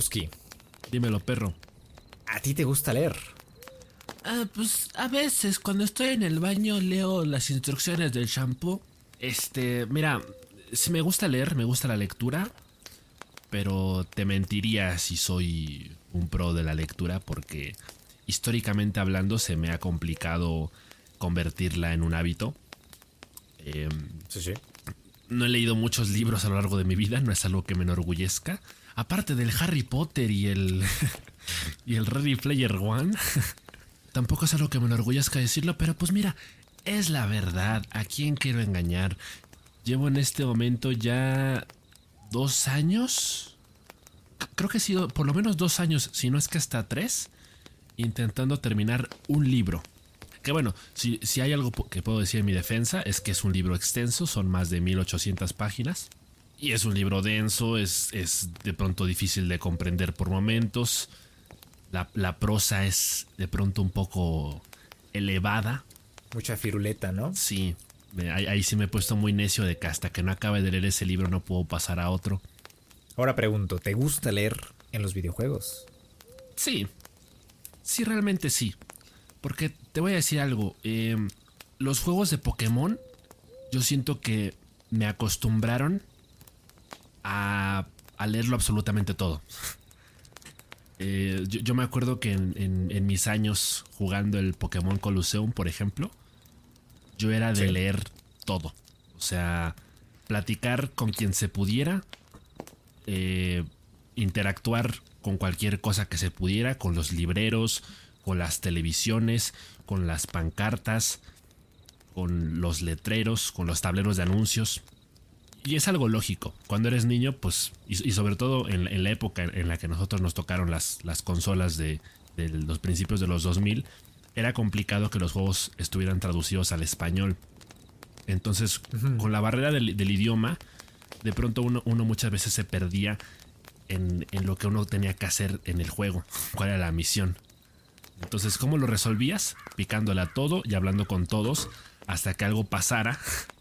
Ruski. Dímelo, perro. ¿A ti te gusta leer? Ah, pues a veces cuando estoy en el baño leo las instrucciones del shampoo. Este, mira, si me gusta leer, me gusta la lectura, pero te mentiría si soy un pro de la lectura porque históricamente hablando se me ha complicado convertirla en un hábito. Em, sí, sí. No he leído muchos libros a lo largo de mi vida, no es algo que me enorgullezca. Aparte del Harry Potter y el y el Ready Player One, tampoco es algo que me enorgullezca decirlo, pero pues mira, es la verdad. ¿A quién quiero engañar? Llevo en este momento ya dos años. Creo que he sido por lo menos dos años, si no es que hasta tres, intentando terminar un libro. Que bueno, si, si hay algo que puedo decir en mi defensa es que es un libro extenso, son más de 1800 páginas. Y es un libro denso, es, es de pronto difícil de comprender por momentos. La, la, prosa es de pronto un poco elevada. Mucha firuleta, ¿no? Sí, ahí, ahí, sí me he puesto muy necio de que hasta que no acabe de leer ese libro no puedo pasar a otro. Ahora pregunto, ¿te gusta leer en los videojuegos? Sí, sí, realmente sí. Porque te voy a decir algo. Eh, los juegos de Pokémon, yo siento que me acostumbraron a, a leerlo absolutamente todo. Eh, yo, yo, me acuerdo que en, en, en, mis años jugando el Pokémon Colosseum, por ejemplo, yo era de sí. leer todo. O sea, platicar con quien se pudiera, eh, interactuar con cualquier cosa que se pudiera, con los libreros, con las televisiones, con las pancartas, con los letreros, con los tableros de anuncios. Y es algo lógico. Cuando eres niño, pues, y, y sobre todo en, en, la época en la que nosotros nos tocaron las, las consolas de, de, los principios de los 2000, era complicado que los juegos estuvieran traducidos al español. Entonces, uh -huh. con la barrera del, del, idioma, de pronto uno, uno muchas veces se perdía en, en, lo que uno tenía que hacer en el juego, cuál era la misión. Entonces, ¿cómo lo resolvías? Picándole a todo y hablando con todos hasta que algo pasara.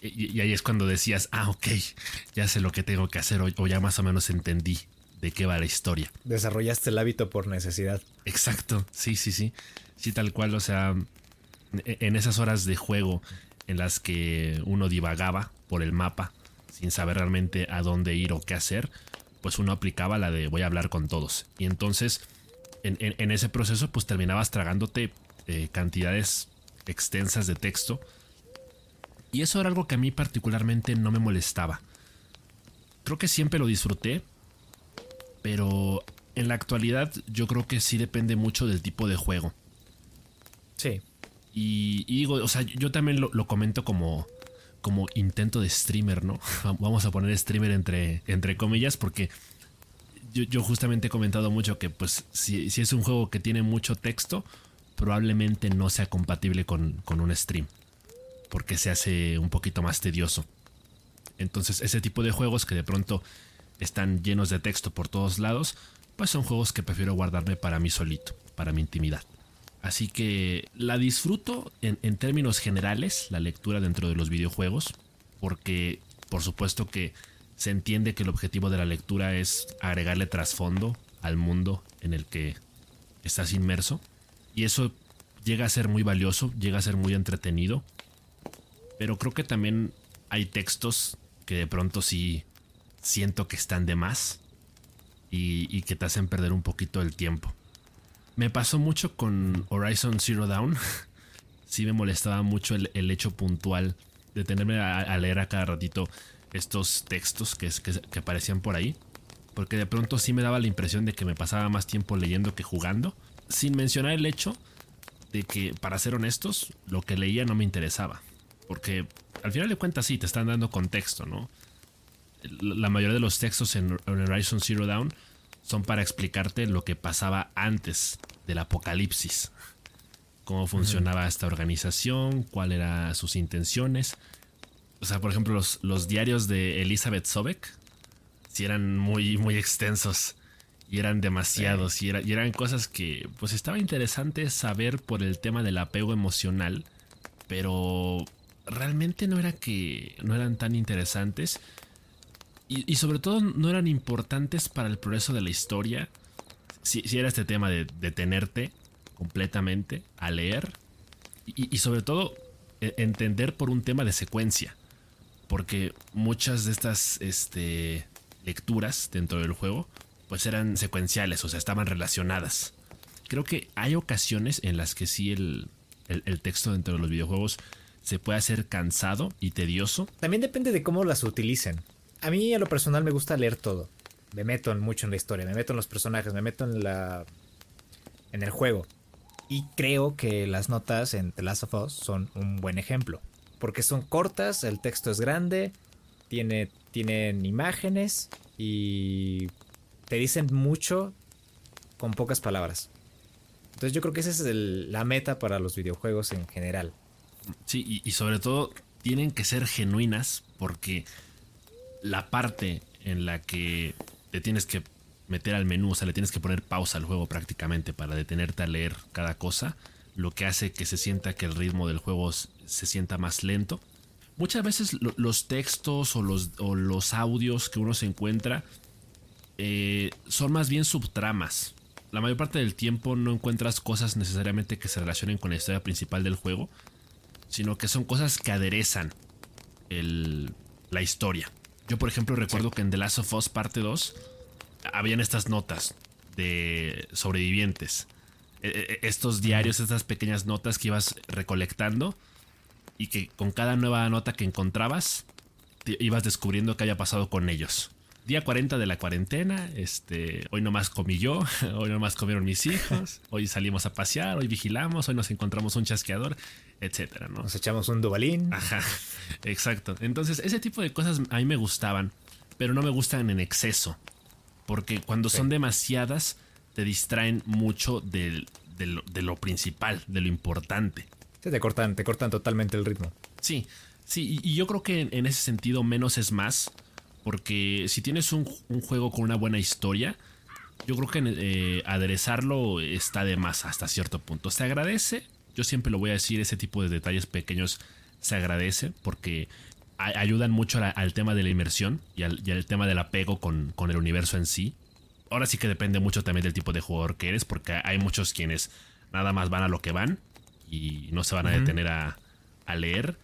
Y, y ahí es cuando decías, ah, ok, ya sé lo que tengo que hacer o, o ya más o menos entendí de qué va la historia. Desarrollaste el hábito por necesidad. Exacto, sí, sí, sí. Sí, tal cual, o sea, en esas horas de juego en las que uno divagaba por el mapa sin saber realmente a dónde ir o qué hacer, pues uno aplicaba la de voy a hablar con todos. Y entonces, en, en, en ese proceso, pues terminabas tragándote eh, cantidades extensas de texto. Y eso era algo que a mí particularmente no me molestaba. Creo que siempre lo disfruté, pero en la actualidad yo creo que sí depende mucho del tipo de juego. Sí. Y, y digo, o sea, yo también lo, lo, comento como, como intento de streamer, ¿no? Vamos a poner streamer entre, entre comillas porque yo, yo, justamente he comentado mucho que pues si, si, es un juego que tiene mucho texto, probablemente no sea compatible con, con un stream. Porque se hace un poquito más tedioso. Entonces ese tipo de juegos que de pronto están llenos de texto por todos lados, pues son juegos que prefiero guardarme para mí solito, para mi intimidad. Así que la disfruto en, términos generales, la lectura dentro de los videojuegos, porque por supuesto que se entiende que el objetivo de la lectura es agregarle trasfondo al mundo en el que estás inmerso, y eso llega a ser muy valioso, llega a ser muy entretenido, pero creo que también hay textos que de pronto sí siento que están de más y, que te hacen perder un poquito el tiempo. Me pasó mucho con Horizon Zero Dawn. sí me molestaba mucho el, hecho puntual de tenerme a, a, leer a cada ratito estos textos que, que, que, aparecían por ahí. Porque de pronto sí me daba la impresión de que me pasaba más tiempo leyendo que jugando. Sin mencionar el hecho de que, para ser honestos, lo que leía no me interesaba. Porque al final de cuentas sí, te están dando contexto, ¿no? la mayoría de los textos en Horizon Zero Dawn son para explicarte lo que pasaba antes del apocalipsis. Cómo funcionaba uh -huh. esta organización, cuáles eran sus intenciones. O sea, por ejemplo, los, los diarios de Elizabeth Sobek sí eran muy, muy extensos y eran demasiados sí. y, era, y, eran cosas que pues estaba interesante saber por el tema del apego emocional, pero realmente no era que no eran tan interesantes Y, sobre todo no eran importantes para el progreso de la historia. Si, era este tema de detenerte completamente a leer. Y, sobre todo e, entender por un tema de secuencia. Porque muchas de estas este, lecturas dentro del juego pues eran secuenciales, o sea, estaban relacionadas. Creo que hay ocasiones en las que sí el, el texto dentro de los videojuegos se puede hacer cansado y tedioso. También depende de cómo las utilicen. A mí a lo personal me gusta leer todo. Me meto mucho en la historia, me meto en los personajes, me meto en la en el juego. Y creo que las notas en The Last of Us son un buen ejemplo, porque son cortas, el texto es grande, tiene tienen imágenes y te dicen mucho con pocas palabras. Entonces yo creo que esa es la meta para los videojuegos en general. Sí, y, sobre todo tienen que ser genuinas porque la parte en la que te tienes que meter al menú, o sea, le tienes que poner pausa al juego prácticamente para detenerte a leer cada cosa, lo que hace que se sienta que el ritmo del juego se sienta más lento. Muchas veces los textos o los, los, audios que uno se encuentra eh, son más bien subtramas. La mayor parte del tiempo no encuentras cosas necesariamente que se relacionen con la historia principal del juego, sino que son cosas que aderezan la historia. Yo, por ejemplo, recuerdo que en The Last of Us parte 2 habían estas notas de sobrevivientes. E, e, estos diarios, estas pequeñas notas que ibas recolectando y que con cada nueva nota que encontrabas ibas descubriendo qué había pasado con ellos. Día 40 de la cuarentena, este, hoy nomás comí yo, hoy nomás comieron mis hijos, hoy salimos a pasear, hoy vigilamos, hoy nos encontramos un chasqueador etcétera, ¿no? Nos echamos un dubalín. Ajá, exacto. Entonces, ese tipo de cosas a mí me gustaban, pero no me gustan en exceso. Porque cuando son demasiadas, te distraen mucho de, lo, principal, de lo importante. Sí, te cortan, te cortan totalmente el ritmo. Sí, sí, y, yo creo que en, ese sentido menos es más. Porque si tienes un, juego con una buena historia, yo creo que eh, aderezarlo está de más hasta cierto punto. Se agradece, yo siempre lo voy a decir, ese tipo de detalles pequeños se agradece porque ayudan mucho al tema de la inmersión y al, tema del apego con, el universo en sí. Ahora sí que depende mucho también del tipo de jugador que eres, porque hay muchos quienes nada más van a lo que van y no se van a detener a, leer.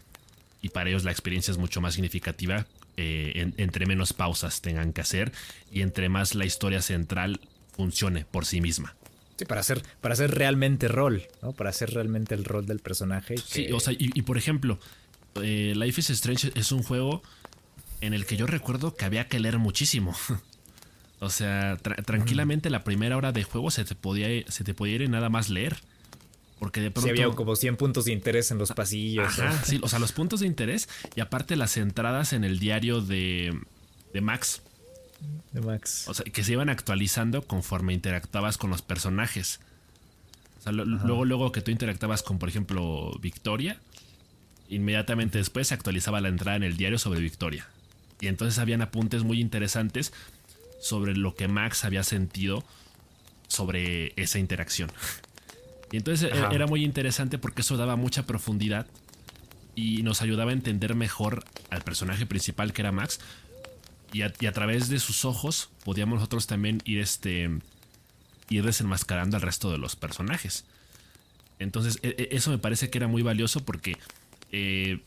Y para ellos la experiencia es mucho más significativa eh, entre menos pausas tengan que hacer y entre más la historia central funcione por sí misma. Sí, para hacer, para hacer realmente rol, ¿no? Para hacer realmente el rol del personaje. Sí, o sea, y, por ejemplo, eh, Life is Strange es un juego en el que yo recuerdo que había que leer muchísimo. o sea, tranquilamente la primera hora de juego se te podía, se te podía ir nada más leer. Porque de pronto. Sí, había como 100 puntos de interés en los pasillos. Ajá, sí, o sea, los puntos de interés y aparte las entradas en el diario de, de Max de Max. O sea, que se iban actualizando conforme interactuabas con los personajes. O sea, luego, luego que tú interactuabas con, por ejemplo, Victoria, inmediatamente después se actualizaba la entrada en el diario sobre Victoria. Y entonces habían apuntes muy interesantes sobre lo que Max había sentido sobre esa interacción. Y entonces e, era muy interesante porque eso daba mucha profundidad y nos ayudaba a entender mejor al personaje principal que era Max, y a, través de sus ojos podíamos nosotros también ir, este, ir desenmascarando al resto de los personajes. Entonces, e, e, eso me parece que era muy valioso porque eh,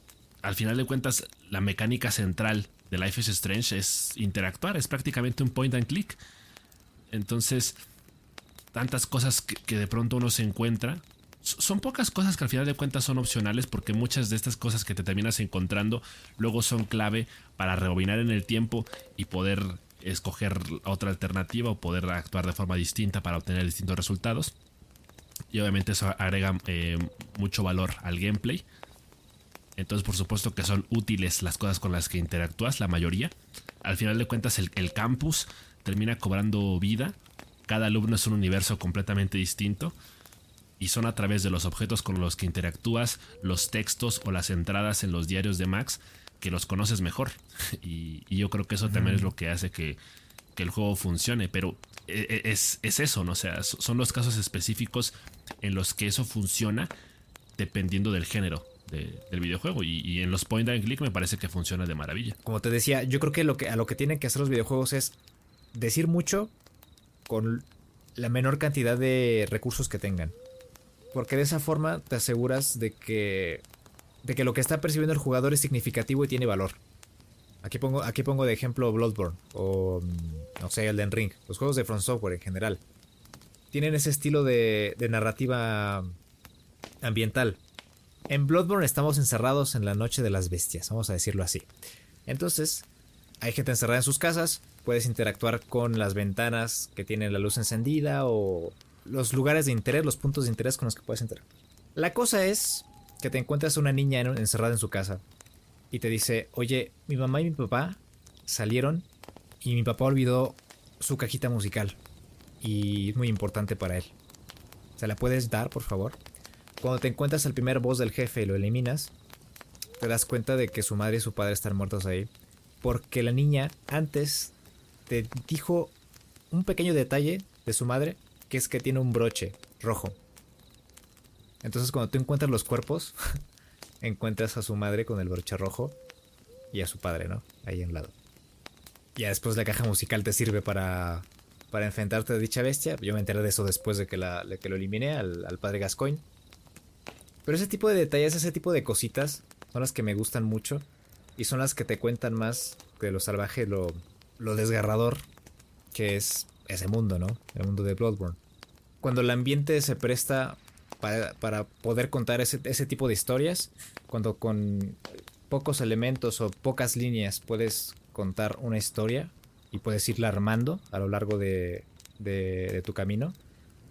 al final de cuentas, la mecánica central de Life is Strange es interactuar, es prácticamente un point and click. Entonces, tantas cosas que de pronto uno se encuentra son pocas cosas que al final de cuentas son opcionales porque muchas de estas cosas que te terminas encontrando luego son clave para rebobinar en el tiempo y poder escoger otra alternativa o poder actuar de forma distinta para obtener distintos resultados. Y obviamente eso agrega eh, mucho valor al gameplay. Entonces por supuesto que son útiles las cosas con las que interactúas, la mayoría. Al final de cuentas el, el campus termina cobrando vida. Cada alumno es un universo completamente distinto y son a través de los objetos con los que interactúas, los textos o las entradas en los diarios de Max que los conoces mejor. Y, yo creo que eso también es lo que hace que, el juego funcione, pero e, e, es, es, eso, ¿no? O sea, son los casos específicos en los que eso funciona dependiendo del género del videojuego. Y, en los point and click me parece que funciona de maravilla. Como te decía, yo creo que, lo que a lo que tienen que hacer los videojuegos es decir mucho con la menor cantidad de recursos que tengan. Porque de esa forma te aseguras de que, de que lo que está percibiendo el jugador es significativo y tiene valor. Aquí pongo, aquí pongo de ejemplo Bloodborne o, mm, no sé, Elden Ring, los juegos de From Software en general. Tienen ese estilo de, de narrativa ambiental. En Bloodborne estamos encerrados en la noche de las bestias, vamos a decirlo así. Entonces, hay gente encerrada en sus casas, puedes interactuar con las ventanas que tienen la luz encendida o los lugares de interés, los puntos de interés con los que puedes entrar. La cosa es que te encuentras una niña encerrada en su casa y te dice, oye, mi mamá y mi papá salieron y mi papá olvidó su cajita musical y es muy importante para él. ¿Se la puedes dar, por favor? Cuando te encuentras al primer boss del jefe y lo eliminas, te das cuenta de que su madre y su padre están muertos ahí. Porque la niña antes te dijo un pequeño detalle de su madre, que es que tiene un broche rojo. Entonces cuando tú encuentras los cuerpos, encuentras a su madre con el broche rojo y a su padre, ¿no? Ahí en lado. Ya después la caja musical te sirve para, para enfrentarte a dicha bestia. Yo me enteré de eso después de que, la, lo eliminé al, al padre Gascoigne. Pero ese tipo de detalles, ese tipo de cositas son las que me gustan mucho y son las que te cuentan más de lo salvaje, lo, lo desgarrador que es ese mundo, ¿no? El mundo de Bloodborne. Cuando el ambiente se presta para, poder contar ese, ese, tipo de historias, cuando con pocos elementos o pocas líneas puedes contar una historia y puedes irla armando a lo largo de, de, tu camino,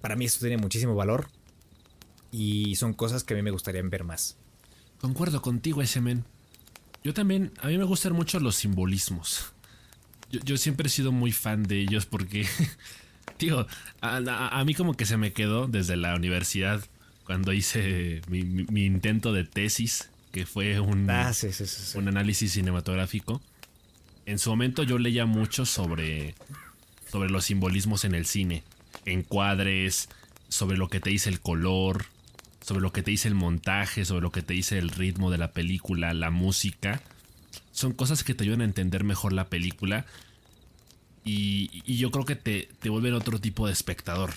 para mí esto tiene muchísimo valor y son cosas que a mí me gustaría ver más. Concuerdo contigo, ese men. Yo también, a mí me gustan mucho los simbolismos. Yo, siempre he sido muy fan de ellos porque, tío, a, mí como que se me quedó desde la universidad cuando hice mi, intento de tesis, que fue un, ah, un análisis cinematográfico. En su momento yo leía mucho sobre, sobre los simbolismos en el cine, encuadres, sobre lo que te dice el color, sobre lo que te dice el montaje, sobre lo que te dice el ritmo de la película, la música. Son cosas que te ayudan a entender mejor la película. Y, yo creo que te, te vuelven otro tipo de espectador.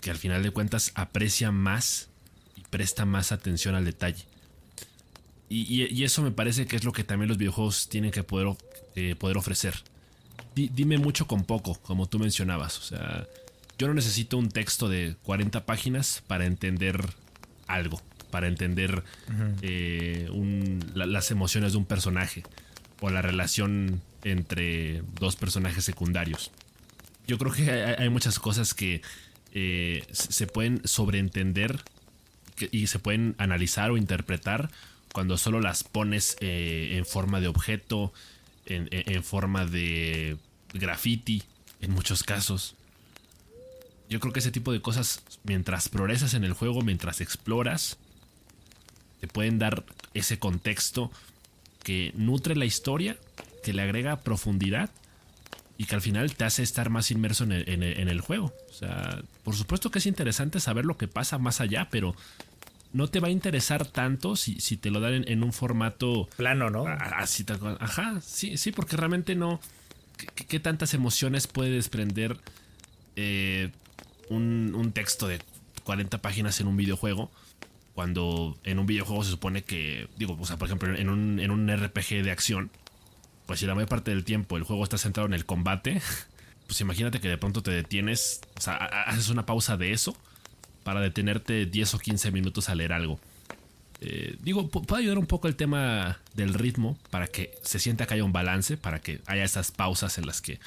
Que al final de cuentas aprecia más y presta más atención al detalle. Y, eso me parece que es lo que también los videojuegos tienen que poder, eh, poder ofrecer. dime mucho con poco, como tú mencionabas. O sea, yo no necesito un texto de 40 páginas para entender algo, para entender eh, las emociones de un personaje o la relación entre dos personajes secundarios. Yo creo que hay, muchas cosas que eh, se pueden sobreentender y se pueden analizar o interpretar cuando solo las pones eh, en forma de objeto, en forma de graffiti, en muchos casos yo creo que ese tipo de cosas, mientras progresas en el juego, mientras exploras, te pueden dar ese contexto que nutre la historia, que le agrega profundidad y que al final te hace estar más inmerso en el, juego. O sea, por supuesto que es interesante saber lo que pasa más allá, pero no te va a interesar tanto si, si te lo dan en, un formato plano, ¿no? Así, ajá, sí, sí, porque realmente no. ¿Qué, tantas emociones puede desprender eh, un, texto de 40 páginas en un videojuego, cuando en un videojuego se supone que, digo, o sea, por ejemplo, en un, en un RPG de acción, pues si la mayor parte del tiempo el juego está centrado en el combate, pues imagínate que de pronto te detienes, o sea, haces una pausa de eso para detenerte 10 o 15 minutos a leer algo. Eh, digo, puede ayudar un poco el tema del ritmo para que se sienta que haya un balance, para que haya esas pausas en las que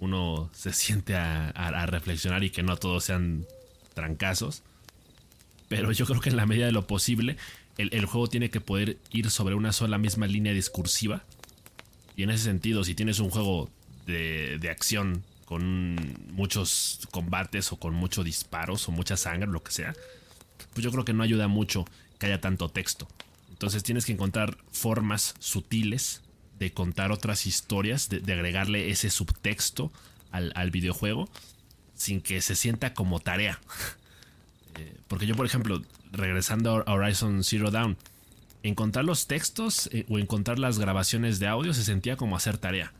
uno se siente a, reflexionar y que no todos sean trancazos. Pero yo creo que en la medida de lo posible, el, juego tiene que poder ir sobre una sola misma línea discursiva. Y en ese sentido, si tienes un juego de, de acción con muchos combates o con muchos disparos o mucha sangre, lo que sea, pues yo creo que no ayuda mucho que haya tanto texto. Entonces tienes que encontrar formas sutiles de contar otras historias, de, agregarle ese subtexto al, videojuego sin que se sienta como tarea. Eh, porque yo, por ejemplo, regresando a Horizon Zero Dawn, encontrar los textos eh, o encontrar las grabaciones de audio se sentía como hacer tarea.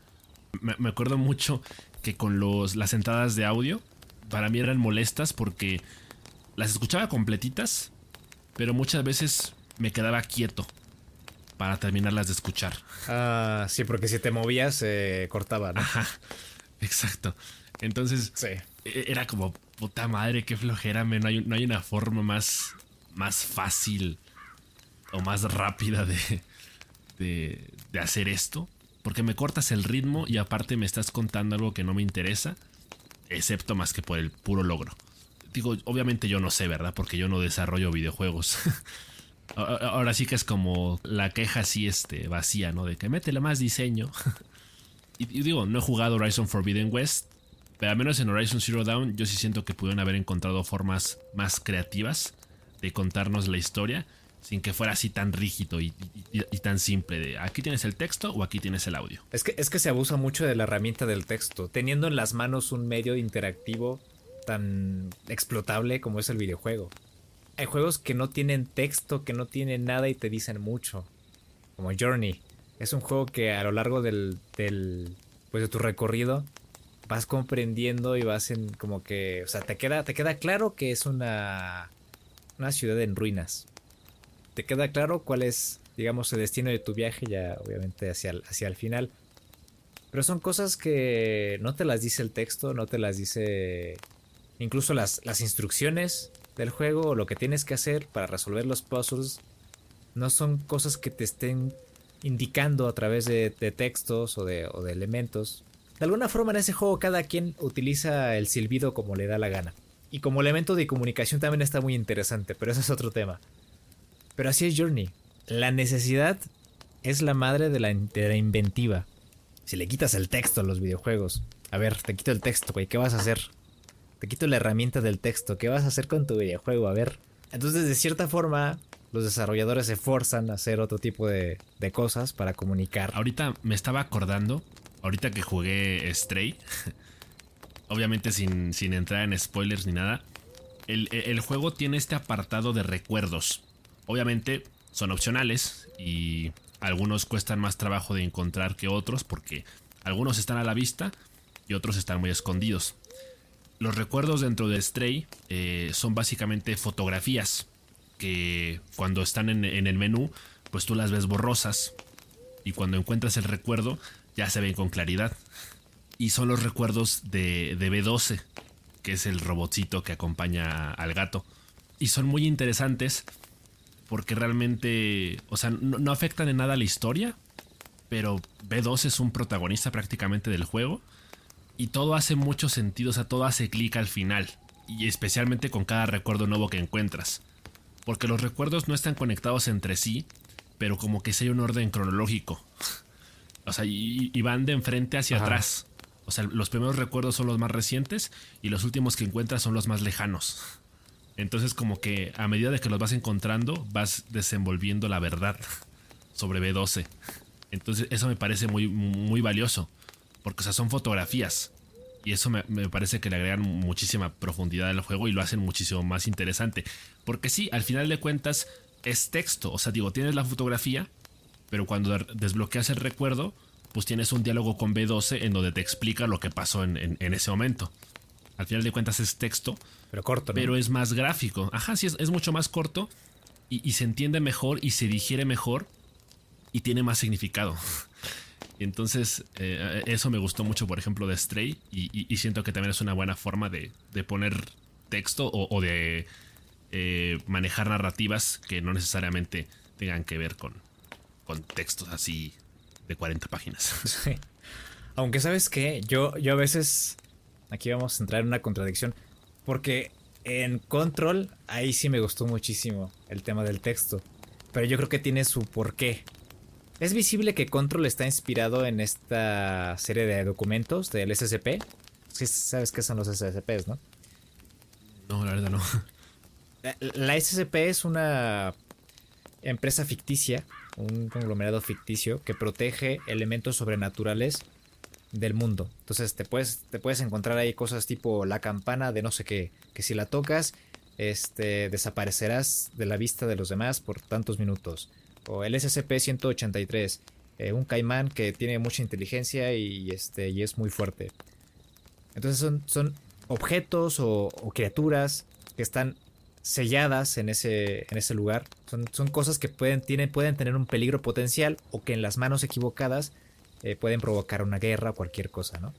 Me, acuerdo mucho que con los, las entradas de audio para mí eran molestas porque las escuchaba completitas, pero muchas veces me quedaba quieto para terminarlas de escuchar. Ah, sí, porque si te movías se cortaba, ¿no? Ajá, exacto. Entonces, e, era como, puta madre, qué flojera, no, hay, no hay una forma más, más fácil o más rápida de, de, de hacer esto. Porque me cortas el ritmo y aparte me estás contando algo que no me interesa, excepto más que por el puro logro. Digo, obviamente yo no sé, ¿verdad? Porque yo no desarrollo videojuegos. Ahora sí que es como la queja así este, vacía, ¿no? De que métele más diseño. y, digo, no he jugado Horizon Forbidden West, pero al menos en Horizon Zero Dawn yo sí siento que pudieron haber encontrado formas más creativas de contarnos la historia sin que fuera así tan rígido y, tan simple de aquí tienes el texto o aquí tienes el audio. Es que, es que se abusa mucho de la herramienta del texto, teniendo en las manos un medio interactivo tan explotable como es el videojuego. Hay juegos que no tienen texto, que no tienen nada y te dicen mucho. Como Journey. Es un juego que a lo largo del, del pues de tu recorrido vas comprendiendo y vas en como que, o sea, te queda te queda claro que es una una ciudad en ruinas te queda claro cuál es, digamos, el destino de tu viaje, ya obviamente hacia el, hacia el final. Pero son cosas que no te las dice el texto, no te las dice incluso las, las instrucciones del juego o lo que tienes que hacer para resolver los puzzles. No son cosas que te estén indicando a través de, textos o de, de elementos. De alguna forma en ese juego cada quien utiliza el silbido como le da la gana. Y como elemento de comunicación también está muy interesante, pero eso es otro tema. Pero así es Journey. La necesidad es la madre de la, inventiva. Si le quitas el texto a los videojuegos, a ver, te quito el texto, güey, ¿qué vas a hacer? Te quito la herramienta del texto, ¿qué vas a hacer con tu videojuego? A ver. Entonces, de cierta forma, los desarrolladores se forzan a hacer otro tipo de, cosas para comunicar. Ahorita me estaba acordando, ahorita que jugué Stray, obviamente sin, sin entrar en spoilers ni nada, el juego tiene este apartado de recuerdos. Obviamente son opcionales y algunos cuestan más trabajo de encontrar que otros porque algunos están a la vista y otros están muy escondidos. Los recuerdos dentro de Stray eh, son básicamente fotografías que cuando están en, el menú pues tú las ves borrosas y cuando encuentras el recuerdo ya se ven con claridad. Y son los recuerdos de, de B12, que es el robotcito que acompaña al gato. Y son muy interesantes porque realmente, o sea, no, afectan en nada la historia, pero B2 es un protagonista prácticamente del juego y todo hace mucho sentido, o sea, todo hace clic al final y especialmente con cada recuerdo nuevo que encuentras, porque los recuerdos no están conectados entre sí, pero como que si hay un orden cronológico, o sea, y, van de enfrente hacia atrás. O sea, los primeros recuerdos son los más recientes y los últimos que encuentras son los más lejanos. Entonces como que a medida de que los vas encontrando, vas desenvolviendo la verdad sobre B12. Entonces eso me parece muy, muy valioso. Porque o sea, son fotografías. Y eso me, parece que le agregan muchísima profundidad al juego y lo hacen muchísimo más interesante. Porque sí, al final de cuentas es texto. O sea, digo, tienes la fotografía, pero cuando desbloqueas el recuerdo, pues tienes un diálogo con B12 en donde te explica lo que pasó en ese momento. Al final de cuentas es texto. Pero corto, Pero es más gráfico. Ajá, sí, es, mucho más corto y, se entiende mejor y se digiere mejor y tiene más significado. Entonces, eh, eso me gustó mucho, por ejemplo, de Stray y, siento que también es una buena forma de, poner texto o, de eh, manejar narrativas que no necesariamente tengan que ver con, con textos así de 40 páginas. Aunque sabes que yo, yo a veces aquí vamos a entrar en una contradicción. Porque en Control, ahí sí me gustó muchísimo el tema del texto. Pero yo creo que tiene su porqué. Es visible que Control está inspirado en esta serie de documentos del SCP. Sí, sabes qué son los SCPs, ¿no? No, la verdad no. La SCP es una empresa ficticia, un conglomerado ficticio que protege elementos sobrenaturales del mundo. Entonces te puedes, te puedes encontrar ahí cosas tipo la campana de no sé qué, que si la tocas, este, desaparecerás de la vista de los demás por tantos minutos. O el SCP-183, eh, un caimán que tiene mucha inteligencia y, este, y es muy fuerte. Entonces son, son objetos o, criaturas que están selladas en ese, en ese lugar. Son, son cosas que pueden, tienen, pueden tener un peligro potencial o que en las manos equivocadas eh, pueden provocar una guerra o cualquier cosa, ¿no?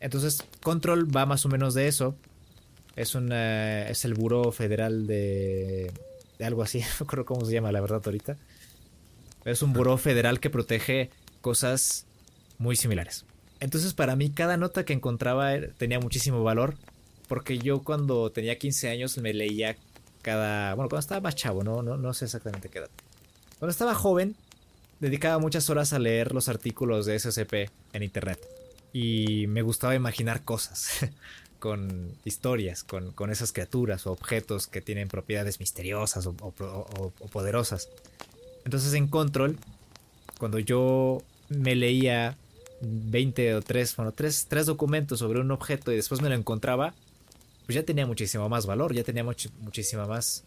Entonces, Control va más o menos de eso. Es, una, es el Buró Federal de, de algo así, no recuerdo cómo se llama la verdad ahorita. Es un buró federal que protege cosas muy similares. Entonces para mí cada nota que encontraba tenía muchísimo valor porque yo cuando tenía 15 años me leía cada... Bueno, cuando estaba más chavo, no, no, no sé exactamente qué edad. Cuando estaba joven, dedicaba muchas horas a leer los artículos de SCP en internet. Y me gustaba imaginar cosas, con historias, con, con, esas criaturas o objetos que tienen propiedades misteriosas o, o, poderosas. Entonces en Control, cuando yo me leía 20 o 3, bueno, 3, 3 documentos sobre un objeto y después me lo encontraba, pues ya tenía muchísimo más valor, ya tenía muchísima más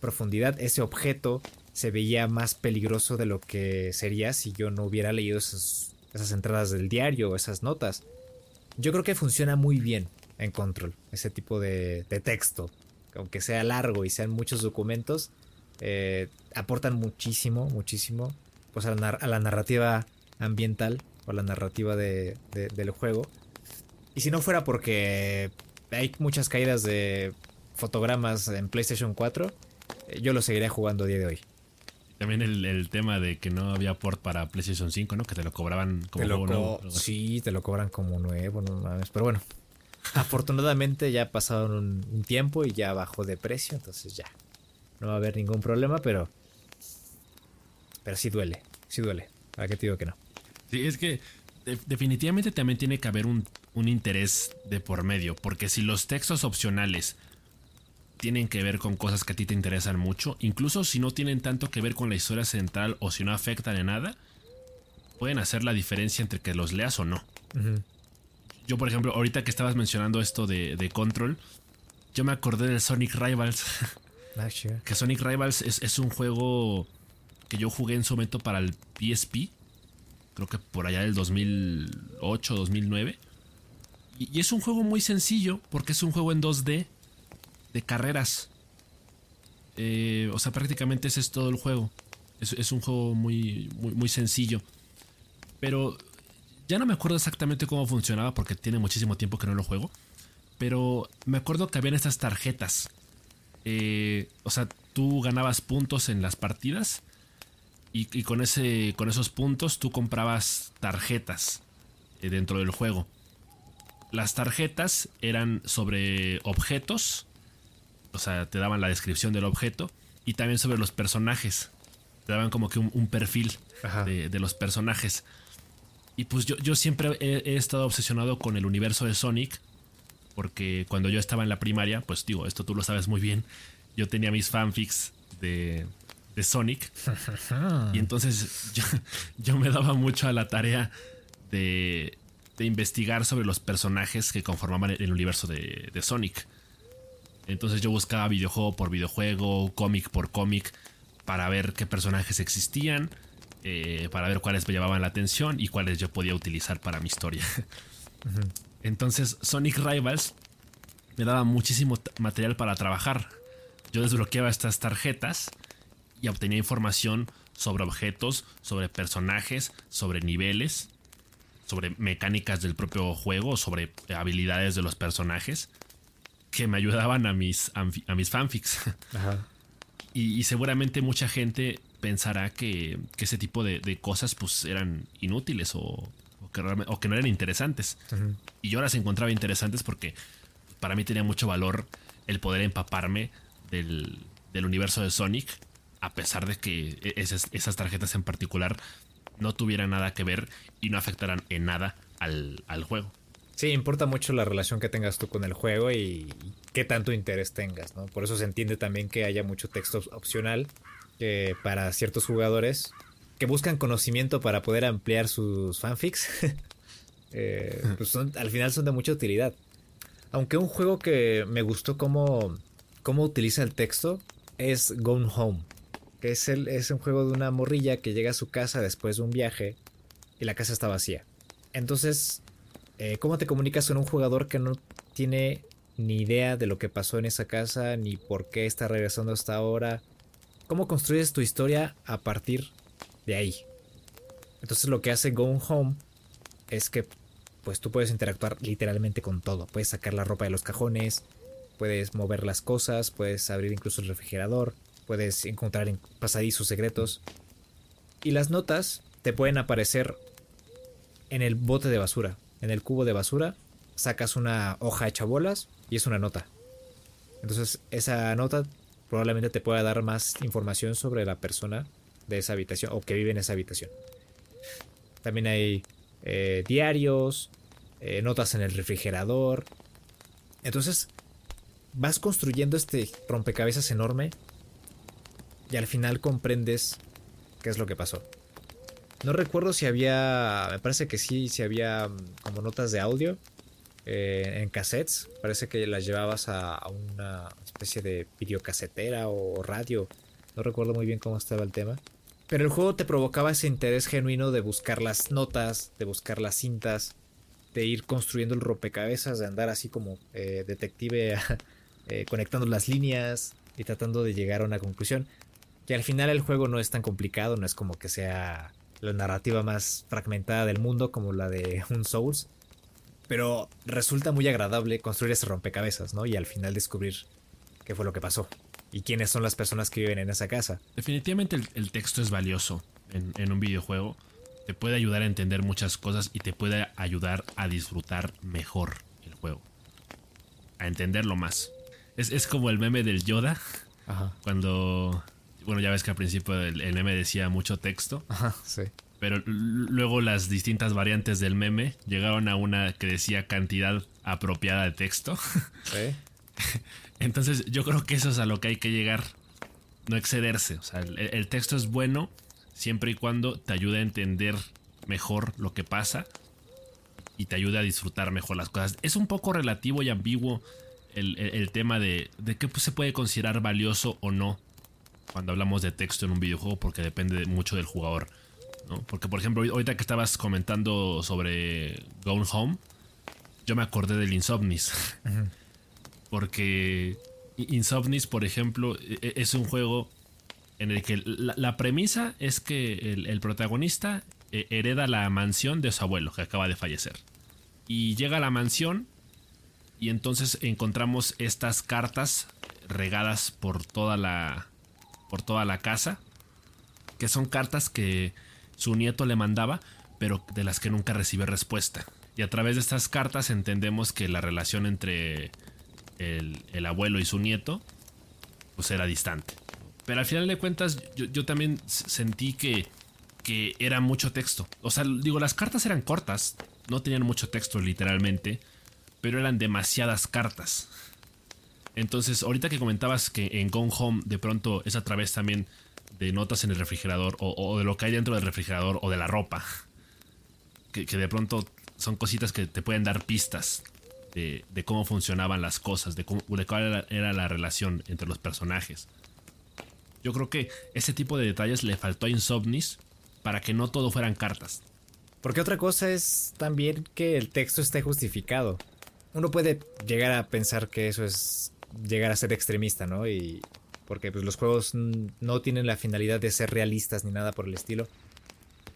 profundidad. Ese objeto se veía más peligroso de lo que sería si yo no hubiera leído esas, entradas del diario o esas notas. Yo creo que funciona muy bien en Control, ese tipo de, texto. Aunque sea largo y sean muchos documentos, eh, aportan muchísimo, muchísimo pues a la, narrativa ambiental o a la narrativa del juego. Y si no fuera porque hay muchas caídas de fotogramas en PlayStation 4, eh, yo lo seguiría jugando a día de hoy. También el, tema de que no había port para PlayStation 5, ¿no? Que te lo cobraban como nuevo. Sí, te lo cobran como nuevo, no mames. Pero bueno, afortunadamente ya ha pasado un, un, tiempo y ya bajó de precio, entonces ya. No va a haber ningún problema, pero. Pero sí duele, sí duele. ¿Para qué te digo que no? Sí, es que definitivamente también tiene que haber un, interés de por medio, porque si los textos opcionales tienen que ver con cosas que a ti te interesan mucho, incluso si no tienen tanto que ver con la historia central o si no afectan en nada, pueden hacer la diferencia entre que los leas o no. Yo, por ejemplo, ahorita que estabas mencionando esto de, Control, yo me acordé del Sonic Rivals. Que Sonic Rivals es, es, un juego que yo jugué en su momento para el PSP creo que por allá del 2008, 2009. Y, es un juego muy sencillo porque es un juego en 2D de carreras. Eh, o sea, prácticamente ese es todo el juego. Es, un juego muy, muy, muy sencillo. Pero ya no me acuerdo exactamente cómo funcionaba porque tiene muchísimo tiempo que no lo juego. Pero me acuerdo que habían estas tarjetas. Eh, o sea, tú ganabas puntos en las partidas y, con, ese, con esos puntos tú comprabas tarjetas eh, dentro del juego. Las tarjetas eran sobre objetos, o sea, te daban la descripción del objeto y también sobre los personajes. Te daban como que un, perfil de, los personajes. Y pues yo, yo siempre he, estado obsesionado con el universo de Sonic, porque cuando yo estaba en la primaria, pues digo, esto tú lo sabes muy bien, yo tenía mis fanfics de, de Sonic. y entonces yo, me daba mucho a la tarea de, de, investigar sobre los personajes que conformaban el universo de, Sonic. Entonces yo buscaba videojuego por videojuego, cómic por cómic, para ver qué personajes existían, eh, para ver cuáles me llamaban la atención y cuáles yo podía utilizar para mi historia. Entonces Sonic Rivals me daba muchísimo material para trabajar. Yo desbloqueaba estas tarjetas y obtenía información sobre objetos, sobre personajes, sobre niveles, sobre mecánicas del propio juego, sobre habilidades de los personajes que me ayudaban a mis, a mis fanfics. Y, seguramente mucha gente pensará que, ese tipo de, cosas pues eran inútiles o, que, no eran interesantes. Y yo las encontraba interesantes porque para mí tenía mucho valor el poder empaparme del, del universo de Sonic a pesar de que e-, esas, tarjetas en particular no tuvieran nada que ver y no afectaran en nada al, juego. Sí, importa mucho la relación que tengas tú con el juego y, qué tanto interés tengas, ¿no? Por eso se entiende también que haya mucho texto opcional que para ciertos jugadores que buscan conocimiento para poder ampliar sus fanfics, eh, pues al final son de mucha utilidad. Aunque un juego que me gustó cómo, cómo utiliza el texto es Gone Home. que es, el, es un juego de una morrilla que llega a su casa después de un viaje y la casa está vacía. Entonces, eh, ¿cómo te comunicas con un jugador que no tiene ni idea de lo que pasó en esa casa, ni por qué está regresando hasta ahora? ¿Cómo construyes tu historia a partir de ahí? Entonces lo que hace Going Home es que pues tú puedes interactuar literalmente con todo. Puedes sacar la ropa de los cajones, puedes mover las cosas, puedes abrir incluso el refrigerador, puedes encontrar en pasadizos secretos. Y las notas te pueden aparecer en el bote de basura, en el cubo de basura, sacas una hoja hecha bolas y es una nota. Entonces esa nota probablemente te pueda dar más información sobre la persona de esa habitación o que vive en esa habitación. También hay eh, diarios, eh, notas en el refrigerador. Entonces vas construyendo este rompecabezas enorme y al final comprendes qué es lo que pasó. No recuerdo si había, me parece que sí, si había mm, como notas de audio eh, en cassettes. Parece que las llevabas a, a, una especie de videocasetera o radio. No recuerdo muy bien cómo estaba el tema. Pero el juego te provocaba ese interés genuino de buscar las notas, de buscar las cintas, de ir construyendo el rompecabezas, de andar así como eh, detective eh, conectando las líneas y tratando de llegar a una conclusión. Que al final el juego no es tan complicado, no es como que sea la narrativa más fragmentada del mundo como la de un Souls. Pero resulta muy agradable construir ese rompecabezas, ¿no? Y al final descubrir qué fue lo que pasó y quiénes son las personas que viven en esa casa. Definitivamente el, el texto es valioso en, en, un videojuego. Te puede ayudar a entender muchas cosas y te puede ayudar a disfrutar mejor el juego. A entenderlo más. Es, es como el meme del Yoda. Ajá. Cuando... Bueno, ya ves que al principio el, el meme decía mucho texto. Ajá, sí. Pero luego las distintas variantes del meme llegaron a una que decía cantidad apropiada de texto. Sí. Entonces yo creo que eso es a lo que hay que llegar, no excederse. O sea, el, texto es bueno siempre y cuando te ayude a entender mejor lo que pasa y te ayude a disfrutar mejor las cosas. Es un poco relativo y ambiguo el, tema de, qué se puede considerar valioso o no cuando hablamos de texto en un videojuego porque depende mucho del jugador. Porque por ejemplo, ahorita que estabas comentando sobre Gone Home, yo me acordé del Insomnis. Porque Insomnis, por ejemplo, es un juego en el que la, premisa es que el, protagonista hereda la mansión de su abuelo, que acaba de fallecer. Y llega a la mansión y entonces encontramos estas cartas regadas por toda la por toda la casa, que son cartas que su nieto le mandaba, pero de las que nunca recibió respuesta. Y a través de estas cartas entendemos que la relación entre el, el, abuelo y su nieto, pues era distante. Pero al final de cuentas, yo, yo también sentí que, que, era mucho texto. O sea, digo, las cartas eran cortas, no tenían mucho texto literalmente, pero eran demasiadas cartas. Entonces, ahorita que comentabas que en Gone Home de pronto es a través también de notas en el refrigerador o, o de lo que hay dentro del refrigerador o de la ropa, que, que de pronto son cositas que te pueden dar pistas de, cómo funcionaban las cosas, de, cuál era, era, la relación entre los personajes. Yo creo que ese tipo de detalles le faltó a Insomnis para que no todo fueran cartas. Porque otra cosa es también que el texto esté justificado. Uno puede llegar a pensar que eso es llegar a ser extremista, ¿no? Y porque pues, los juegos no tienen la finalidad de ser realistas ni nada por el estilo.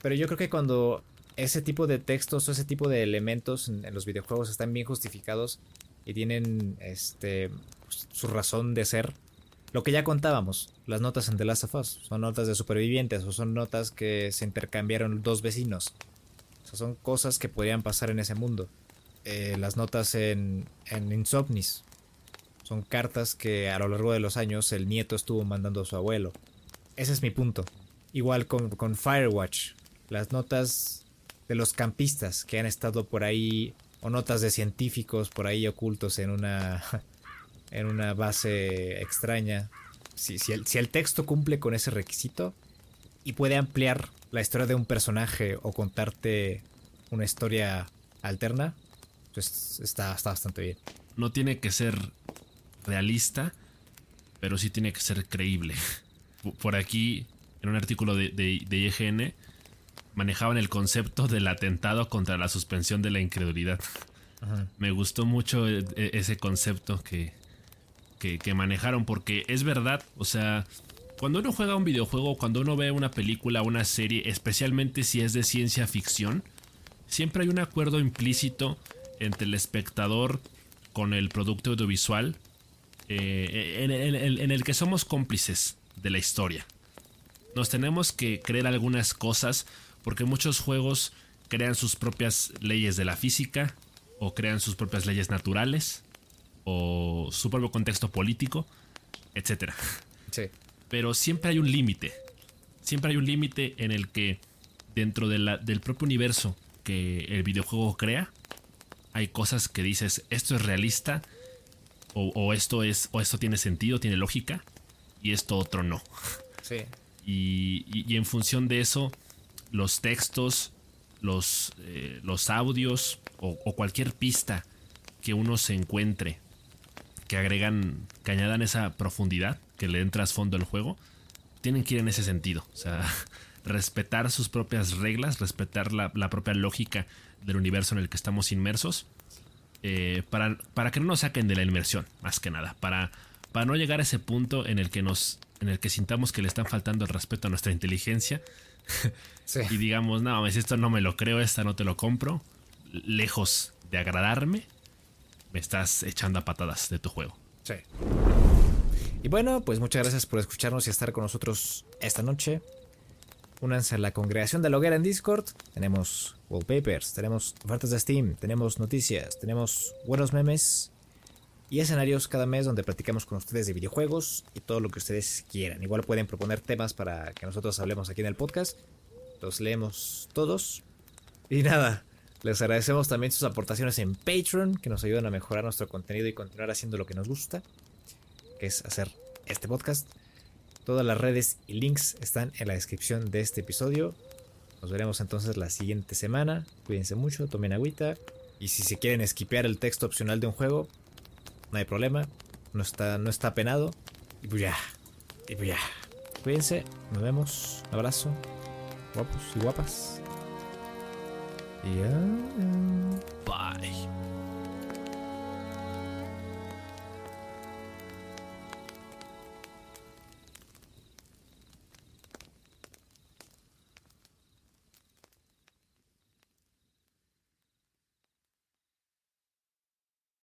Pero yo creo que cuando ese tipo de textos o ese tipo de elementos en, los videojuegos están bien justificados y tienen este pues, su razón de ser. Lo que ya contábamos, las notas en The Last of Us, son notas de supervivientes o son notas que se intercambiaron dos vecinos. O sea, son cosas que podrían pasar en ese mundo. Eh, las notas en, en Insomnis son cartas que a lo largo de los años el nieto estuvo mandando a su abuelo. Ese es mi punto. Igual con, con Firewatch. Las notas de los campistas que han estado por ahí o notas de científicos por ahí ocultos en una en una base extraña. Si, si, el, si, el, texto cumple con ese requisito y puede ampliar la historia de un personaje o contarte una historia alterna, pues está, está bastante bien. No tiene que ser realista, pero sí tiene que ser creíble. por aquí, en un artículo de, de, IGN, manejaban el concepto del atentado contra la suspensión de la incredulidad. Me gustó mucho e, e, ese concepto que, que, manejaron porque es verdad, o sea, cuando uno juega un videojuego, cuando uno ve una película, una serie, especialmente si es de ciencia ficción, siempre hay un acuerdo implícito entre el espectador con el producto audiovisual eh, en, el que somos cómplices de la historia. Nos tenemos que creer algunas cosas porque muchos juegos crean sus propias leyes de la física o crean sus propias leyes naturales o su propio contexto político, etc. Sí. Pero siempre hay un límite. Siempre hay un límite en el que dentro del propio universo que el videojuego crea, hay cosas que dices, esto es realista, o, esto es, o esto tiene sentido, tiene lógica, y esto otro no. Sí. Y, en función de eso, los textos, los, eh, los audios o, cualquier pista que uno se encuentre que agregan, que añadan esa profundidad, que le den trasfondo al juego, tienen que ir en ese sentido. O sea, respetar sus propias reglas, respetar la, propia lógica del universo en el que estamos inmersos, eh, para, para, que no nos saquen de la inmersión, más que nada, para, para no llegar a ese punto en el que nos en el que sintamos que le están faltando el respeto a nuestra inteligencia y digamos, no, esto no me lo creo, esta no te lo compro, lejos de agradarme, me estás echando a patadas de tu juego. Sí. Y bueno, pues muchas gracias por escucharnos y estar con nosotros esta noche. Únanse a la congregación de la hoguera en Discord. Tenemos wallpapers, tenemos ofertas de Steam, tenemos noticias, tenemos buenos memes y escenarios cada mes donde platicamos con ustedes de videojuegos y todo lo que ustedes quieran. Igual pueden proponer temas para que nosotros hablemos aquí en el podcast. Los leemos todos. Y nada, les agradecemos también sus aportaciones en Patreon, que nos ayudan a mejorar nuestro contenido y continuar haciendo lo que nos gusta, que es hacer este podcast. Todas las redes y links están en la descripción de este episodio. Nos veremos entonces la siguiente semana. Cuídense mucho, tomen agüita. Y si se quieren esquipear el texto opcional de un juego, no hay problema. No está, no está penado. Y pues ya. Y pues ya. Cuídense. Nos vemos. Un abrazo. Guapos y guapas. Yeah.